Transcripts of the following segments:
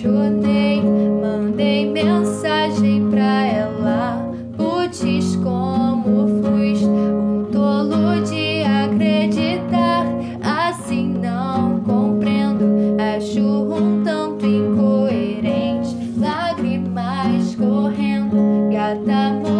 apaixonei. Mandei mensagem pra ela. Putz, como fui um tolo de acreditar. Assim não compreendo. Acho um tanto incoerente. Lágrimas correndo, gata morrendo.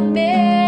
your.